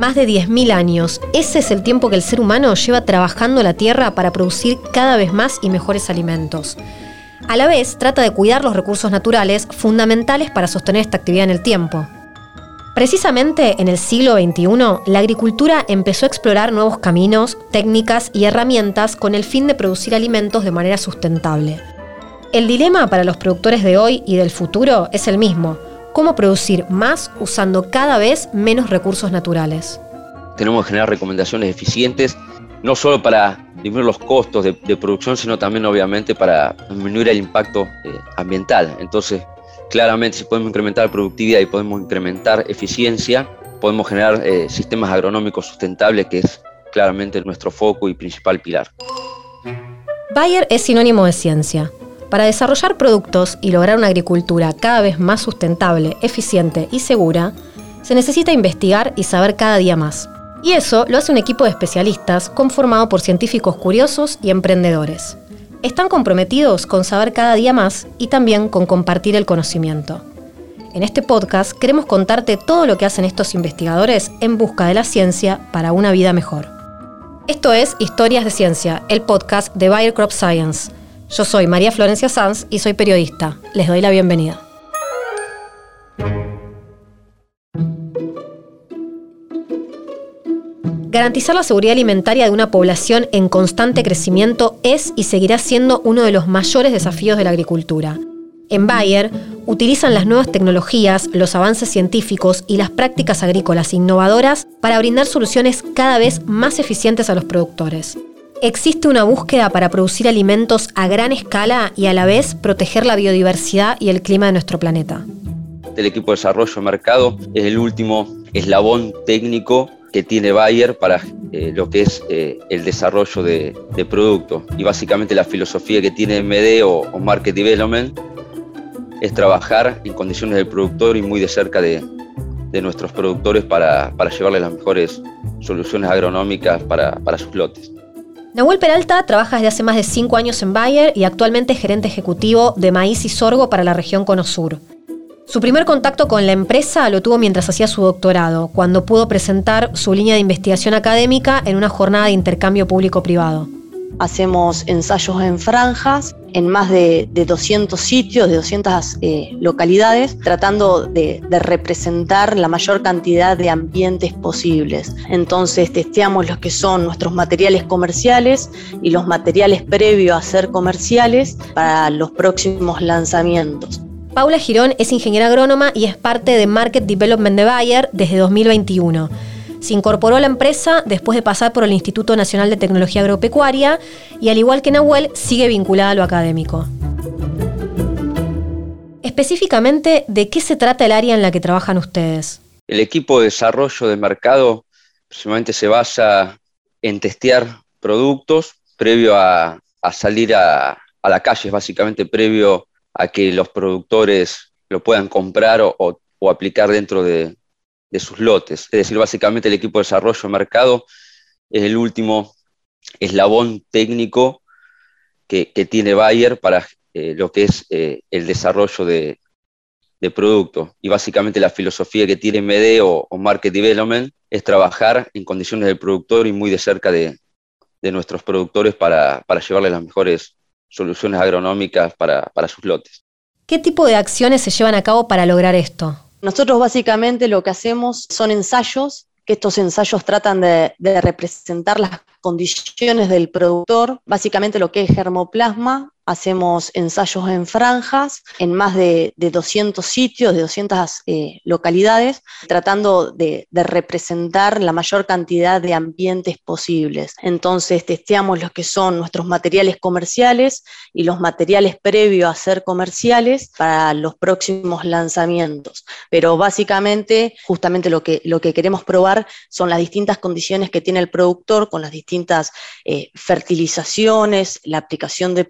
Más de 10.000 años. Ese es el tiempo que el ser humano lleva trabajando la tierra para producir cada vez más y mejores alimentos. A la vez, trata de cuidar los recursos naturales fundamentales para sostener esta actividad en el tiempo. Precisamente en el siglo XXI, la agricultura empezó a explorar nuevos caminos, técnicas y herramientas con el fin de producir alimentos de manera sustentable. El dilema para los productores de hoy y del futuro es el mismo, cómo producir más usando cada vez menos recursos naturales. Tenemos que generar recomendaciones eficientes, no solo para disminuir los costos de, producción, sino también obviamente para disminuir el impacto eh, ambiental. Entonces, claramente si podemos incrementar productividad y podemos incrementar eficiencia, podemos generar eh, sistemas agronómicos sustentables, que es claramente nuestro foco y principal pilar. Bayer es sinónimo de ciencia. Para desarrollar productos y lograr una agricultura cada vez más sustentable, eficiente y segura, se necesita investigar y saber cada día más. Y eso lo hace un equipo de especialistas conformado por científicos curiosos y emprendedores. Están comprometidos con saber cada día más y también con compartir el conocimiento. En este podcast queremos contarte todo lo que hacen estos investigadores en busca de la ciencia para una vida mejor. Esto es Historias de Ciencia, el podcast de Bayer Crop Science yo soy María Florencia Sanz y soy periodista. Les doy la bienvenida. Garantizar la seguridad alimentaria de una población en constante crecimiento es y seguirá siendo uno de los mayores desafíos de la agricultura. En Bayer utilizan las nuevas tecnologías, los avances científicos y las prácticas agrícolas innovadoras para brindar soluciones cada vez más eficientes a los productores. Existe una búsqueda para producir alimentos a gran escala y a la vez proteger la biodiversidad y el clima de nuestro planeta. El equipo de desarrollo de mercado es el último eslabón técnico que tiene Bayer para eh, lo que es eh, el desarrollo de, productos. Y básicamente la filosofía que tiene MD o, Market Development es trabajar en condiciones del productor y muy de cerca de, nuestros productores para, llevarles las mejores soluciones agronómicas para sus lotes. Nahuel Peralta trabaja desde hace más de cinco años en Bayer y actualmente es gerente ejecutivo de maíz y sorgo para la región Cono Sur. Su primer contacto con la empresa lo tuvo mientras hacía su doctorado, cuando pudo presentar su línea de investigación académica en una jornada de intercambio público-privado. Hacemos ensayos en franjas en más de, 200 sitios, de 200 eh, localidades, tratando de, representar la mayor cantidad de ambientes posibles. Entonces testeamos los que son nuestros materiales comerciales y los materiales previos a ser comerciales para los próximos lanzamientos. Paula Girón es ingeniera agrónoma y es parte de Market Development de Bayer desde 2021. Se incorporó a la empresa después de pasar por el Instituto Nacional de Tecnología Agropecuaria y al igual que Nahuel, sigue vinculada a lo académico. Específicamente, ¿de qué se trata el área en la que trabajan ustedes? El equipo de desarrollo de mercado principalmente se basa en testear productos previo a, salir a, la calle, básicamente previo a que los productores lo puedan comprar o aplicar dentro de, de sus lotes. Es decir, básicamente el equipo de desarrollo de mercado es el último eslabón técnico que, tiene Bayer para eh, lo que es eh, el desarrollo de, de producto. Y básicamente la filosofía que tiene MD o, Market Development es trabajar en condiciones del productor y muy de cerca de, nuestros productores para, para llevarles las mejores soluciones agronómicas para, para sus lotes. ¿Qué tipo de acciones se llevan a cabo para lograr esto? Nosotros básicamente lo que hacemos son ensayos, que estos ensayos tratan de, representar las condiciones del productor, básicamente lo que es germoplasma, hacemos ensayos en franjas en más de, 200 sitios, de 200 eh, localidades, tratando de, representar la mayor cantidad de ambientes posibles. Entonces testeamos los que son nuestros materiales comerciales y los materiales previos a ser comerciales para los próximos lanzamientos. Pero básicamente, justamente lo que, lo que queremos probar son las distintas condiciones que tiene el productor con las distintas eh, fertilizaciones, la aplicación de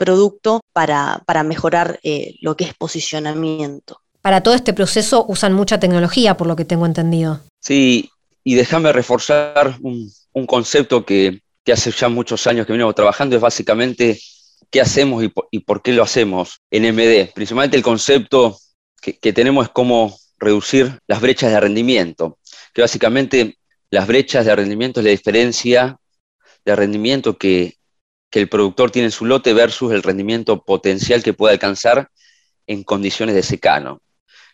producto para, mejorar eh, lo que es posicionamiento. Para todo este proceso usan mucha tecnología, por lo que tengo entendido. Sí, y déjame reforzar un, concepto que, hace ya muchos años que venimos trabajando, es básicamente qué hacemos y por, qué lo hacemos en MD. Principalmente el concepto que, tenemos es cómo reducir las brechas de rendimiento, que básicamente las brechas de rendimiento es la diferencia de rendimiento que, el productor tiene en su lote versus el rendimiento potencial que puede alcanzar en condiciones de secano.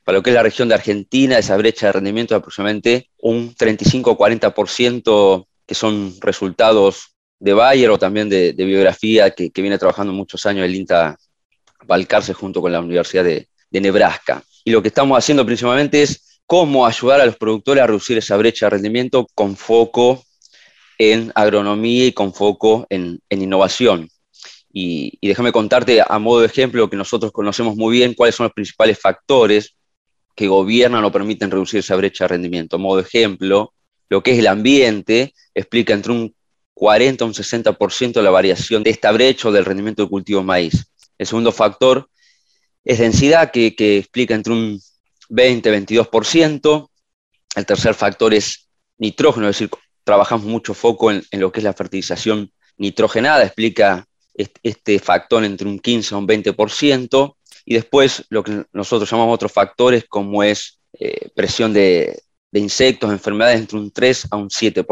Para lo que es la región de Argentina, esa brecha de rendimiento es aproximadamente un 35-40% que son resultados de Bayer o también de, biografía que, viene trabajando muchos años el INTA Balcarce junto con la Universidad de, de Nebraska. Y lo que estamos haciendo principalmente es cómo ayudar a los productores a reducir esa brecha de rendimiento con foco en agronomía y con foco en, innovación. Y, déjame contarte a modo de ejemplo que nosotros conocemos muy bien cuáles son los principales factores que gobiernan o permiten reducir esa brecha de rendimiento. A modo de ejemplo, lo que es el ambiente explica entre un 40 a un 60% la variación de esta brecha o del rendimiento del cultivo maíz. El segundo factor es densidad, que, explica entre un 20-22%. El tercer factor es nitrógeno, es decir, trabajamos mucho foco en, lo que es la fertilización nitrogenada, explica este, factor entre un 15 a un 20%. Y después lo que nosotros llamamos otros factores como es eh, presión de, insectos, enfermedades entre un 3 a un 7%.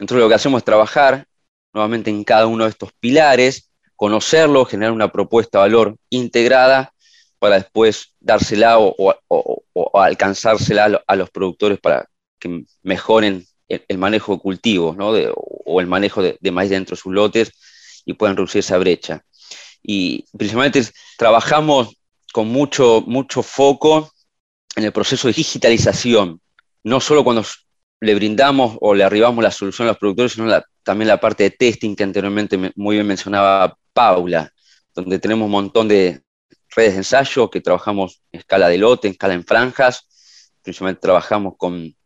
Entonces lo que hacemos es trabajar nuevamente en cada uno de estos pilares, conocerlo, generar una propuesta de valor integrada para después dársela o, alcanzársela a los productores para que mejoren el, manejo de cultivos o el manejo de, maíz dentro de sus lotes y puedan reducir esa brecha. Y principalmente trabajamos con mucho, mucho foco en el proceso de digitalización, no solo cuando le brindamos o le arribamos la solución a los productores, sino también la parte de testing que anteriormente muy bien mencionaba Paula, donde tenemos un montón de, redes de ensayo que trabajamos en escala de lote, en escala en franjas. Principalmente trabajamos con,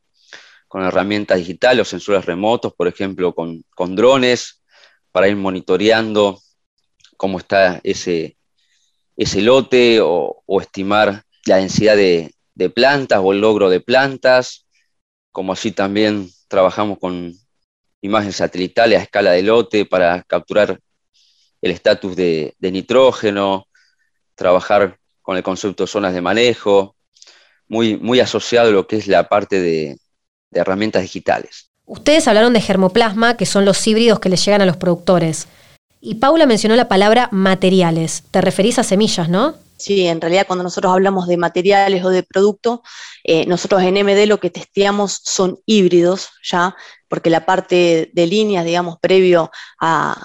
herramientas digitales o sensores remotos, por ejemplo, con, drones, para ir monitoreando cómo está ese, ese lote o, estimar la densidad de, plantas o el logro de plantas, como así también trabajamos con imágenes satelitales a escala de lote para capturar el estatus de, de, nitrógeno, trabajar con el concepto de zonas de manejo, muy, muy asociado a lo que es la parte de, herramientas digitales. Ustedes hablaron de germoplasma, que son los híbridos que les llegan a los productores. Y Paula mencionó la palabra materiales. Te referís a semillas, ¿no? Sí, en realidad cuando nosotros hablamos de materiales o de producto, eh, nosotros en MD lo que testeamos son híbridos, ¿ya? Porque la parte de líneas, digamos, previo a,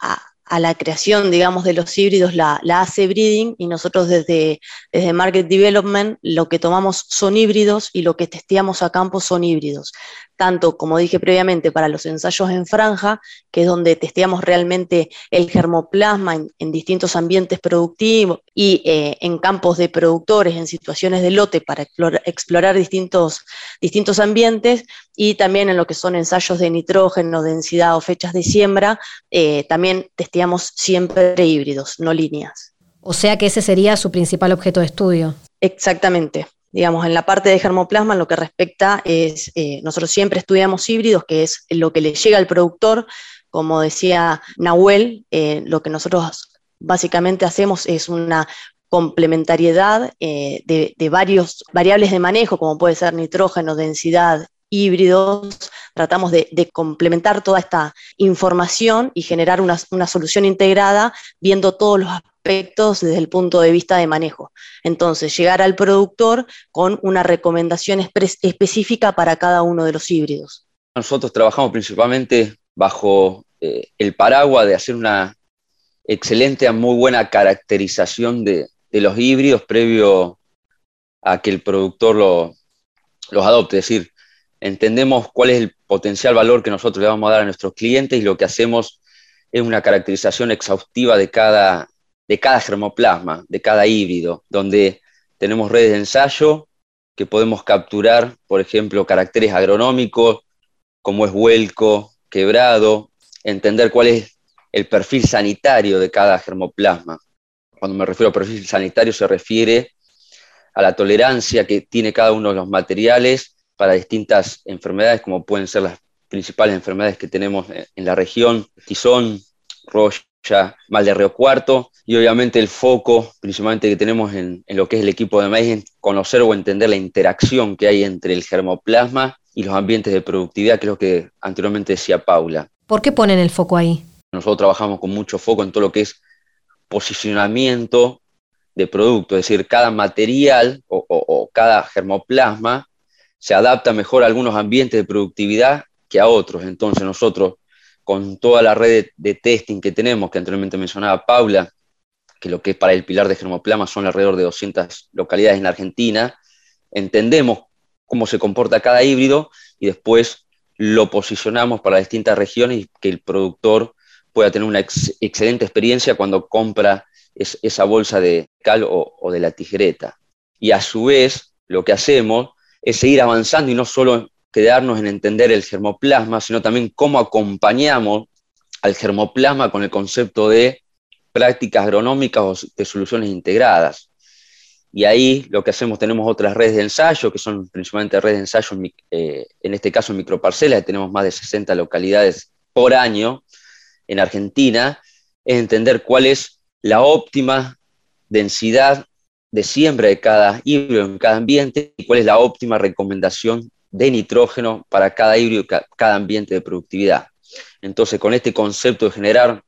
a la creación, digamos, de los híbridos la, hace breeding y nosotros desde, desde Market Development lo que tomamos son híbridos y lo que testeamos a campo son híbridos. Tanto, como dije previamente, para los ensayos en franja, que es donde testeamos realmente el germoplasma en, distintos ambientes productivos y eh, en campos de productores, en situaciones de lote para explorar, distintos, distintos ambientes, y también en lo que son ensayos de nitrógeno, densidad o fechas de siembra, eh, también testeamos siempre híbridos, no líneas. O sea que ese sería su principal objeto de estudio. Exactamente digamos, en la parte de germoplasma, en lo que respecta es, eh, nosotros siempre estudiamos híbridos, que es lo que le llega al productor, como decía Nahuel, eh, lo que nosotros básicamente hacemos es una complementariedad eh, de, varios variables de manejo, como puede ser nitrógeno, densidad, híbridos, tratamos de, complementar toda esta información y generar una, solución integrada viendo todos los desde el punto de vista de manejo. Entonces, llegar al productor con una recomendación específica para cada uno de los híbridos. Nosotros trabajamos principalmente bajo eh, el paraguas de hacer una excelente, muy buena caracterización de, los híbridos previo a que el productor los adopte. Es decir, entendemos cuál es el potencial valor que nosotros le vamos a dar a nuestros clientes y lo que hacemos es una caracterización exhaustiva de cada, de cada germoplasma, de cada híbrido, donde tenemos redes de ensayo que podemos capturar, por ejemplo, caracteres agronómicos como es vuelco, quebrado, entender cuál es el perfil sanitario de cada germoplasma. Cuando me refiero a perfil sanitario se refiere a la tolerancia que tiene cada uno de los materiales para distintas enfermedades, como pueden ser las principales enfermedades que tenemos en la región, tizón, roya, ya mal de Río Cuarto, y obviamente el foco principalmente que tenemos en, en, lo que es el equipo de maíz es conocer o entender la interacción que hay entre el germoplasma y los ambientes de productividad, que es lo que anteriormente decía Paula. ¿Por qué ponen el foco ahí? Nosotros trabajamos con mucho foco en todo lo que es posicionamiento de producto, es decir, cada material o, o, o cada germoplasma se adapta mejor a algunos ambientes de productividad que a otros. Entonces nosotros, con toda la red de, testing que tenemos, que anteriormente mencionaba Paula, que lo que es para el pilar de germoplasma son alrededor de 200 localidades en Argentina, entendemos cómo se comporta cada híbrido y después lo posicionamos para distintas regiones y que el productor pueda tener una ex excelente experiencia cuando compra es, esa bolsa de cal o de la tijereta. Y a su vez, lo que hacemos es seguir avanzando y no solo quedarnos en entender el germoplasma, sino también cómo acompañamos al germoplasma con el concepto de prácticas agronómicas o de soluciones integradas. Y ahí lo que hacemos, tenemos otras redes de ensayo, que son principalmente redes de ensayo, eh, en este caso en microparcelas, tenemos más de 60 localidades por año en Argentina, es entender cuál es la óptima densidad de siembra de cada híbrido en cada ambiente y cuál es la óptima recomendación de nitrógeno para cada híbrido, cada ambiente de productividad. Entonces, con este concepto de generar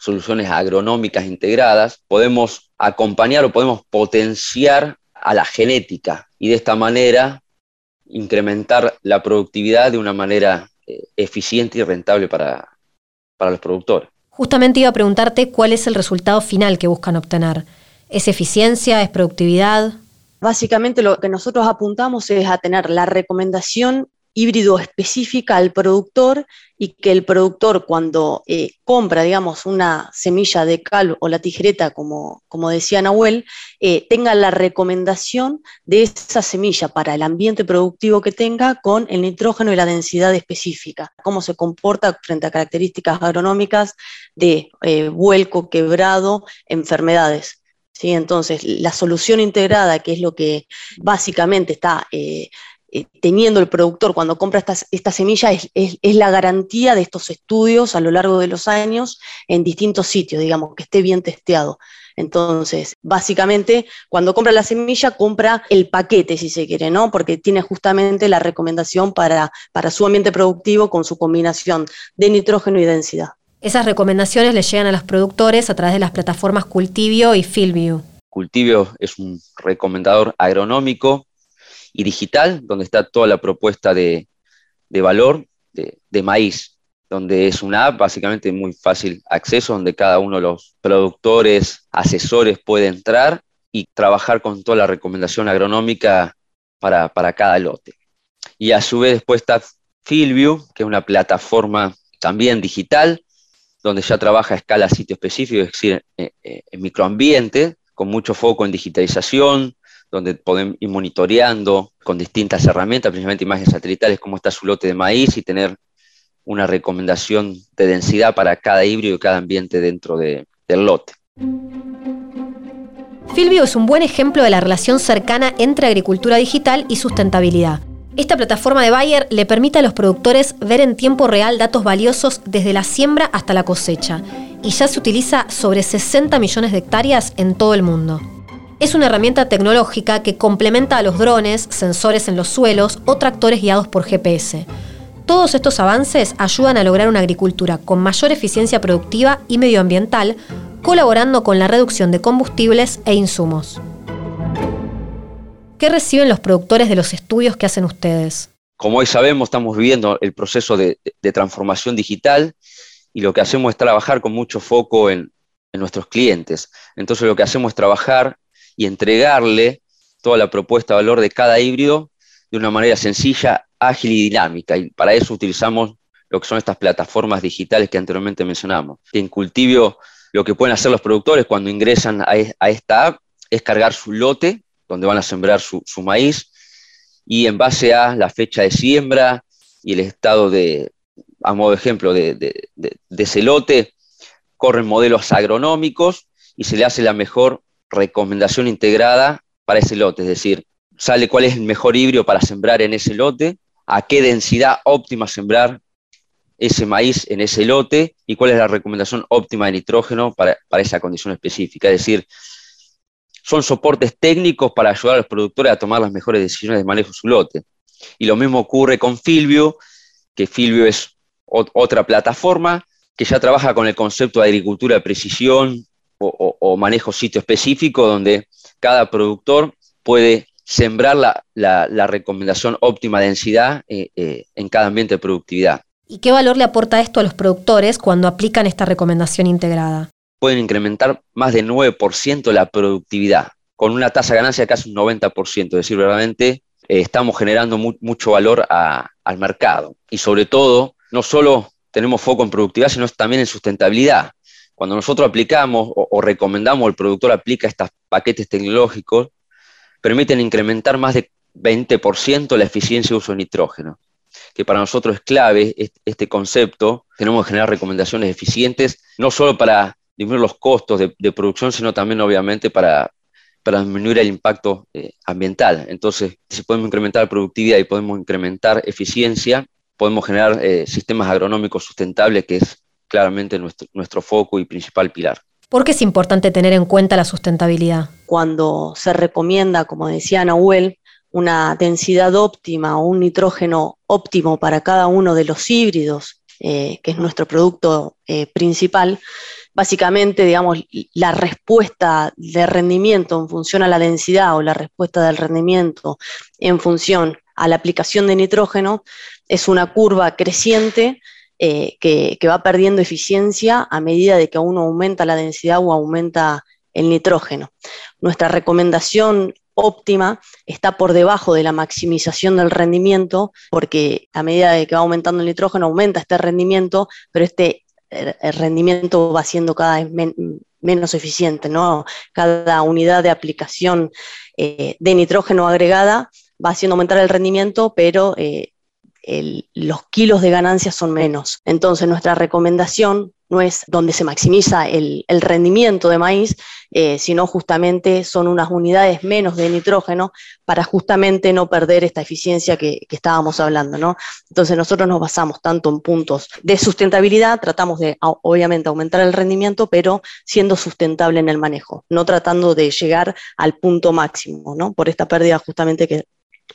soluciones agronómicas integradas, podemos acompañar o podemos potenciar a la genética y de esta manera incrementar la productividad de una manera eh, eficiente y rentable para, para los productores. Justamente iba a preguntarte cuál es el resultado final que buscan obtener. ¿Es eficiencia? ¿Es productividad? Básicamente lo que nosotros apuntamos es a tener la recomendación híbrido específica al productor y que el productor cuando eh, compra, digamos, una semilla de cal o la tijereta, como, como decía Nahuel, eh, tenga la recomendación de esa semilla para el ambiente productivo que tenga con el nitrógeno y la densidad específica, cómo se comporta frente a características agronómicas de eh, vuelco, quebrado, enfermedades. ¿Sí? Entonces, la solución integrada, que es lo que básicamente está eh, eh, teniendo el productor cuando compra esta, esta semilla es, es, es, la garantía de estos estudios a lo largo de los años en distintos sitios, digamos, que esté bien testeado. Entonces, básicamente, cuando compra la semilla, compra el paquete, si se quiere, ¿no? Porque tiene justamente la recomendación para, para su ambiente productivo con su combinación de nitrógeno y densidad. Esas recomendaciones le llegan a los productores a través de las plataformas Cultivio y Fieldview. Cultivio es un recomendador agronómico y digital, donde está toda la propuesta de, valor de, maíz, donde es una app básicamente muy fácil acceso, donde cada uno de los productores, asesores puede entrar y trabajar con toda la recomendación agronómica para, para cada lote. Y a su vez después está Fieldview, que es una plataforma también digital, donde ya trabaja a escala sitio específico, es decir, en, en microambiente, con mucho foco en digitalización, donde podemos ir monitoreando con distintas herramientas, principalmente imágenes satelitales, cómo está su lote de maíz y tener una recomendación de densidad para cada híbrido y cada ambiente dentro de, del lote. Filvio es un buen ejemplo de la relación cercana entre agricultura digital y sustentabilidad. Esta plataforma de Bayer le permite a los productores ver en tiempo real datos valiosos desde la siembra hasta la cosecha, y ya se utiliza sobre 60 millones de hectáreas en todo el mundo. Es una herramienta tecnológica que complementa a los drones, sensores en los suelos o tractores guiados por GPS. Todos estos avances ayudan a lograr una agricultura con mayor eficiencia productiva y medioambiental, colaborando con la reducción de combustibles e insumos. ¿Qué reciben los productores de los estudios que hacen ustedes? Como hoy sabemos, estamos viviendo el proceso de, transformación digital y lo que hacemos es trabajar con mucho foco en, en nuestros clientes. Entonces lo que hacemos es trabajar y entregarle toda la propuesta de valor de cada híbrido de una manera sencilla, ágil y dinámica. Y para eso utilizamos lo que son estas plataformas digitales que anteriormente mencionamos. En Cultivio lo que pueden hacer los productores cuando ingresan a, a esta app es cargar su lote, donde van a sembrar su, maíz, y en base a la fecha de siembra y el estado de, a modo de ejemplo, de, de, de, corren modelos agronómicos y se le hace la mejor recomendación integrada para ese lote, es decir, sale cuál es el mejor híbrido para sembrar en ese lote, a qué densidad óptima sembrar ese maíz en ese lote y cuál es la recomendación óptima de nitrógeno para, esa condición específica. Es decir, son soportes técnicos para ayudar a los productores a tomar las mejores decisiones de manejo de su lote. Y lo mismo ocurre con Filvio, que Filvio es otra plataforma que ya trabaja con el concepto de agricultura de precisión o, manejo sitio específico, donde cada productor puede sembrar la, recomendación óptima densidad eh, eh, en cada ambiente de productividad. ¿Y qué valor le aporta esto a los productores cuando aplican esta recomendación integrada? Pueden incrementar más del 9% la productividad, con una tasa de ganancia de casi un 90%. Es decir, verdaderamente eh, estamos generando mucho valor al mercado. Y sobre todo, no solo tenemos foco en productividad, sino también en sustentabilidad. Cuando nosotros aplicamos o, o recomendamos, el productor aplica estos paquetes tecnológicos, permiten incrementar más de 20% la eficiencia de uso de nitrógeno, que para nosotros es clave este concepto. Tenemos que generar recomendaciones eficientes, no solo para disminuir los costos de, producción, sino también obviamente para, para disminuir el impacto eh, ambiental. Entonces, si podemos incrementar la productividad y podemos incrementar eficiencia, podemos generar eh, sistemas agronómicos sustentables, que es claramente nuestro, nuestro foco y principal pilar. ¿Por qué es importante tener en cuenta la sustentabilidad? Cuando se recomienda, como decía Nahuel, una densidad óptima o un nitrógeno óptimo para cada uno de los híbridos, eh, que es nuestro producto eh, principal, básicamente, digamos, la respuesta de rendimiento en función a la densidad o la respuesta del rendimiento en función a la aplicación de nitrógeno es una curva creciente eh, que, va perdiendo eficiencia a medida de que uno aumenta la densidad o aumenta el nitrógeno. Nuestra recomendación óptima está por debajo de la maximización del rendimiento, porque a medida de que va aumentando el nitrógeno aumenta este rendimiento, pero este eh, rendimiento va siendo cada vez menos eficiente, ¿no? Cada unidad de aplicación eh, de nitrógeno agregada va haciendo aumentar el rendimiento, pero los kilos de ganancia son menos. Entonces, nuestra recomendación no es donde se maximiza el, rendimiento de maíz, eh, sino justamente son unas unidades menos de nitrógeno para justamente no perder esta eficiencia que, estábamos hablando. ¿no? Entonces nosotros nos basamos tanto en puntos de sustentabilidad, tratamos de obviamente aumentar el rendimiento, pero siendo sustentable en el manejo, no tratando de llegar al punto máximo, ¿no? por esta pérdida justamente que,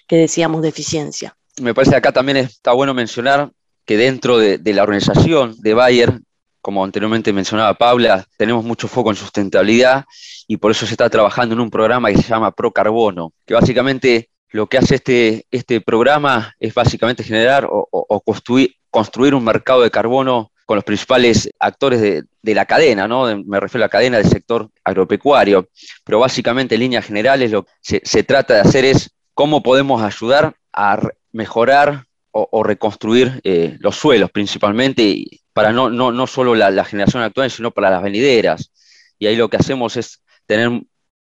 que decíamos de eficiencia me parece que acá también está bueno mencionar que dentro de, la organización de Bayer, como anteriormente mencionaba Paula, tenemos mucho foco en sustentabilidad y por eso se está trabajando en un programa que se llama Pro Carbono, que básicamente lo que hace este, este programa es básicamente generar o, construir, construir un mercado de carbono con los principales actores de, la cadena, ¿no? me refiero a la cadena del sector agropecuario, pero básicamente en líneas generales lo que se, trata de hacer es cómo podemos ayudar a mejorar o, reconstruir eh, los suelos principalmente, para no, no, no solo la, generación actual, sino para las venideras. Y ahí lo que hacemos es tener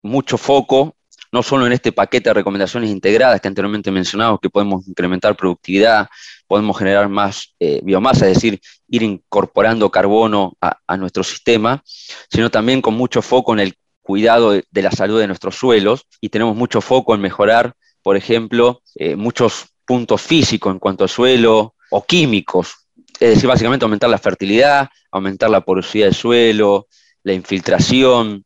mucho foco, no solo en este paquete de recomendaciones integradas que anteriormente mencionamos, que podemos incrementar productividad, podemos generar más eh, biomasa, es decir, ir incorporando carbono a, nuestro sistema, sino también con mucho foco en el cuidado de, la salud de nuestros suelos y tenemos mucho foco en mejorar, por ejemplo, eh, muchos puntos físicos en cuanto a suelo o químicos. Es decir, básicamente aumentar la fertilidad, aumentar la porosidad del suelo, la infiltración,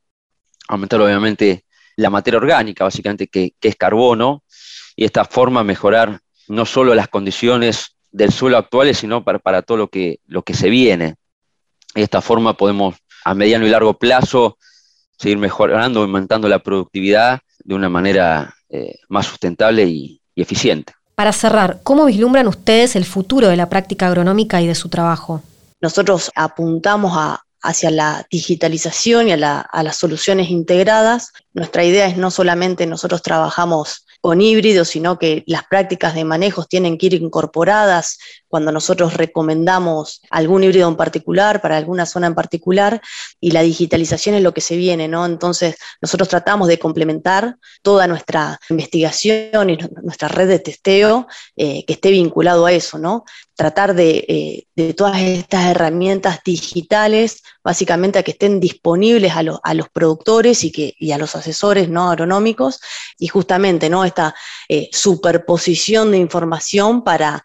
aumentar obviamente la materia orgánica, básicamente que, es carbono, y de esta forma mejorar no solo las condiciones del suelo actuales, sino para, todo lo que, lo que se viene. De esta forma podemos a mediano y largo plazo seguir mejorando, aumentando la productividad de una manera eh, más sustentable y eficiente. Para cerrar, ¿cómo vislumbran ustedes el futuro de la práctica agronómica y de su trabajo? Nosotros apuntamos hacia la digitalización y a, a, las soluciones integradas. Nuestra idea es no solamente nosotros trabajamos con híbridos, sino que las prácticas de manejos tienen que ir incorporadas cuando nosotros recomendamos algún híbrido en particular, para alguna zona en particular, y la digitalización es lo que se viene, ¿no? Entonces, nosotros tratamos de complementar toda nuestra investigación y nuestra red de testeo eh, que esté vinculado a eso, ¿no? Tratar de, eh, todas estas herramientas digitales, básicamente a que estén disponibles a, los productores y, que, a los asesores ¿no? agronómicos, y justamente ¿no? esta eh, superposición de información para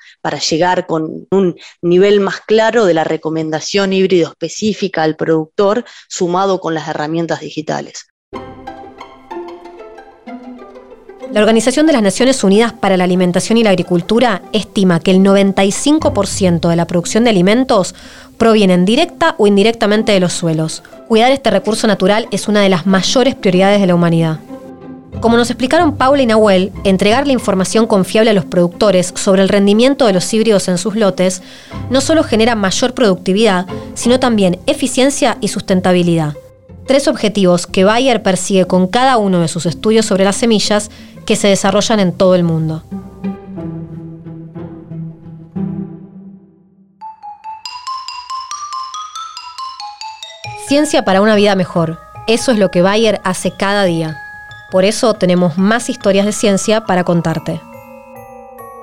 llegar con un nivel más claro de la recomendación híbrido específica al productor sumado con las herramientas digitales. La Organización de las Naciones Unidas para la Alimentación y la Agricultura estima que el 95% de la producción de alimentos provienen directa o indirectamente de los suelos. Cuidar este recurso natural es una de las mayores prioridades de la humanidad. Como nos explicaron Paula y Nahuel, entregar la información confiable a los productores sobre el rendimiento de los híbridos en sus lotes no solo genera mayor productividad, sino también eficiencia y sustentabilidad. Tres objetivos que Bayer persigue con cada uno de sus estudios sobre las semillas que se desarrollan en todo el mundo. Ciencia para una vida mejor. Eso es lo que Bayer hace cada día. Por eso tenemos más historias de ciencia para contarte.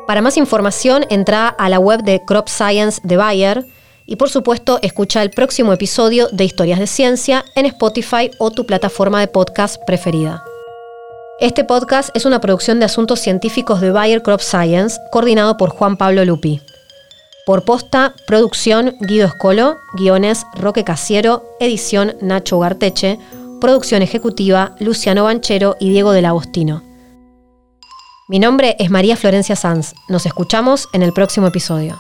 Para más información, entra a la web de Crop Science de Bayer y por supuesto escucha el próximo episodio de Historias de Ciencia en Spotify o tu plataforma de podcast preferida. Este podcast es una producción de asuntos científicos de Bayer Crop Science, coordinado por Juan Pablo Lupi. Por posta, producción Guido Escolo, guiones Roque Casiero, edición Nacho Garteche, producción ejecutiva Luciano Banchero y Diego del Agostino. Mi nombre es María Florencia Sanz. Nos escuchamos en el próximo episodio.